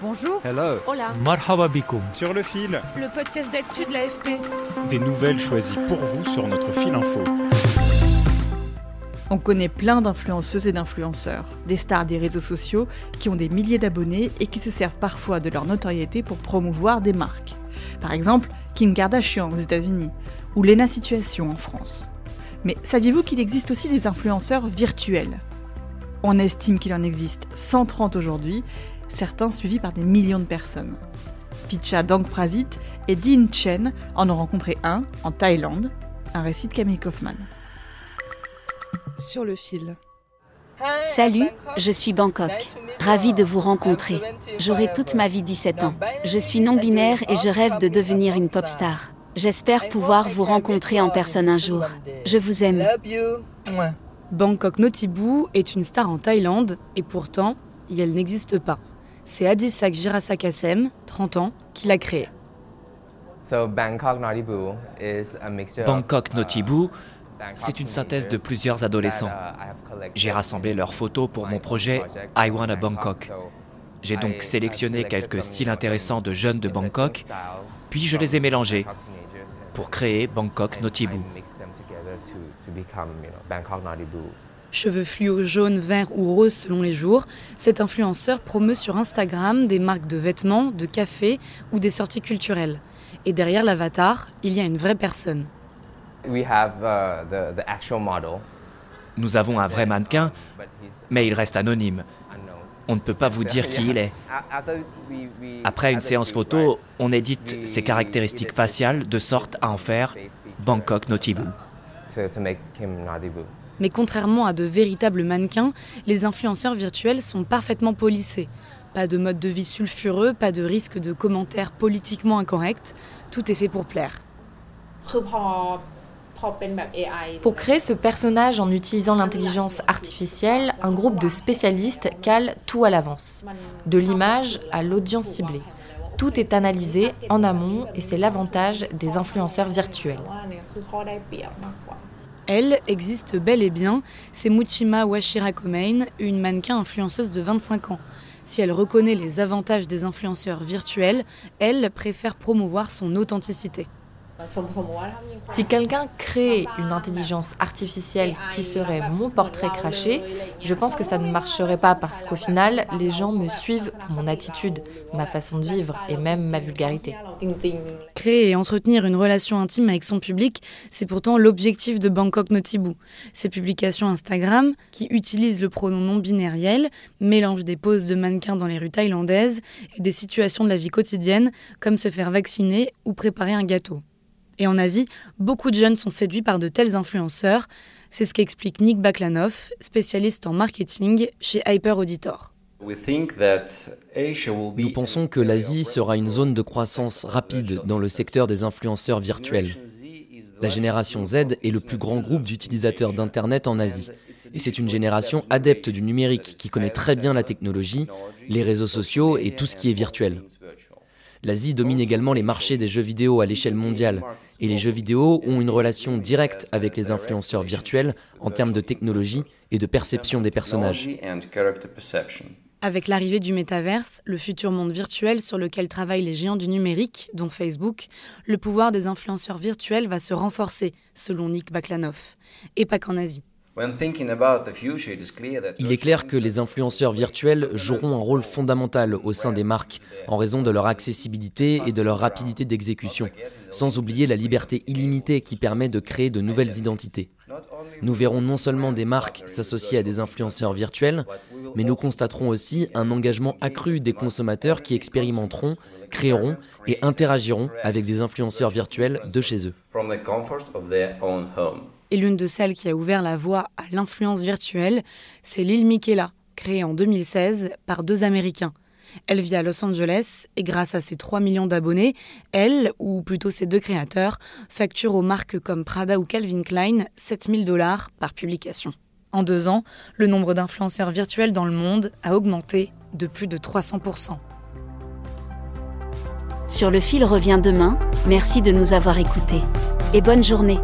Bonjour. Hello. Hola. Marhaba bikoum. Sur le fil. Le podcast d'actu de l'AFP. Des nouvelles choisies pour vous sur notre fil info. On connaît plein d'influenceuses et d'influenceurs, des stars des réseaux sociaux qui ont des milliers d'abonnés et qui se servent parfois de leur notoriété pour promouvoir des marques. Par exemple, Kim Kardashian aux États-Unis ou Lena Situation en France. Mais saviez-vous qu'il existe aussi des influenceurs virtuels? On estime qu'il en existe 130 aujourd'hui, certains suivis par des millions de personnes. Picha Dangprasit et Dean Chen en ont rencontré un en Thaïlande, un récit de Camille Kaufman. Sur le fil. Salut, je suis Bangkok. Ravie de vous rencontrer. J'aurai toute ma vie 17 ans. Je suis non-binaire et je rêve de devenir une pop star. J'espère pouvoir vous rencontrer en personne un jour. Je vous aime. Bangkok Notibu est une star en Thaïlande et pourtant, elle n'existe pas. C'est Adisak Jirasakasem, 30 ans, qui l'a créée. Bangkok Notibu, c'est une synthèse de plusieurs adolescents. J'ai rassemblé leurs photos pour mon projet I Wanna Bangkok. J'ai donc sélectionné quelques styles intéressants de jeunes de Bangkok, puis je les ai mélangés pour créer Bangkok Notibu. Cheveux fluo, jaune, vert ou rose selon les jours, cet influenceur promeut sur Instagram des marques de vêtements, de café ou des sorties culturelles. Et derrière l'avatar, il y a une vraie personne. Nous avons un vrai mannequin, mais il reste anonyme. On ne peut pas vous dire qui il est. Après une séance photo, on édite ses caractéristiques faciales de sorte à en faire Bangkok Notibu. Mais contrairement à de véritables mannequins, les influenceurs virtuels sont parfaitement polissés. Pas de mode de vie sulfureux, pas de risque de commentaires politiquement incorrects. Tout est fait pour plaire. Pour créer ce personnage en utilisant l'intelligence artificielle, un groupe de spécialistes cale tout à l'avance, de l'image à l'audience ciblée. Tout est analysé en amont et c'est l'avantage des influenceurs virtuels. Elle existe bel et bien, c'est Muchima Washira Komein, une mannequin influenceuse de 25 ans. Si elle reconnaît les avantages des influenceurs virtuels, elle préfère promouvoir son authenticité. Si quelqu'un crée une intelligence artificielle qui serait mon portrait craché, je pense que ça ne marcherait pas parce qu'au final, les gens me suivent pour mon attitude, ma façon de vivre et même ma vulgarité. Créer et entretenir une relation intime avec son public, c'est pourtant l'objectif de Bangkok Notibu. Ses publications Instagram, qui utilisent le pronom non binériel, mélangent des poses de mannequins dans les rues thaïlandaises et des situations de la vie quotidienne, comme se faire vacciner ou préparer un gâteau. Et en Asie, beaucoup de jeunes sont séduits par de tels influenceurs. C'est ce qu'explique Nick Baklanov, spécialiste en marketing chez Hyper Auditor. Nous pensons que l'Asie sera une zone de croissance rapide dans le secteur des influenceurs virtuels. La génération Z est le plus grand groupe d'utilisateurs d'Internet en Asie. Et c'est une génération adepte du numérique qui connaît très bien la technologie, les réseaux sociaux et tout ce qui est virtuel. L'Asie domine également les marchés des jeux vidéo à l'échelle mondiale, et les jeux vidéo ont une relation directe avec les influenceurs virtuels en termes de technologie et de perception des personnages. Avec l'arrivée du métaverse, le futur monde virtuel sur lequel travaillent les géants du numérique, dont Facebook, le pouvoir des influenceurs virtuels va se renforcer, selon Nick Baklanov, et pas qu'en Asie. Il est clair que les influenceurs virtuels joueront un rôle fondamental au sein des marques en raison de leur accessibilité et de leur rapidité d'exécution, sans oublier la liberté illimitée qui permet de créer de nouvelles identités. Nous verrons non seulement des marques s'associer à des influenceurs virtuels, mais nous constaterons aussi un engagement accru des consommateurs qui expérimenteront, créeront et interagiront avec des influenceurs virtuels de chez eux et l'une de celles qui a ouvert la voie à l'influence virtuelle, c'est Lil Miquela, créée en 2016 par deux Américains. Elle vit à Los Angeles et grâce à ses 3 millions d'abonnés, elle, ou plutôt ses deux créateurs, facture aux marques comme Prada ou Calvin Klein 7000 dollars par publication. En deux ans, le nombre d'influenceurs virtuels dans le monde a augmenté de plus de 300%. Sur le fil revient demain, merci de nous avoir écoutés. Et bonne journée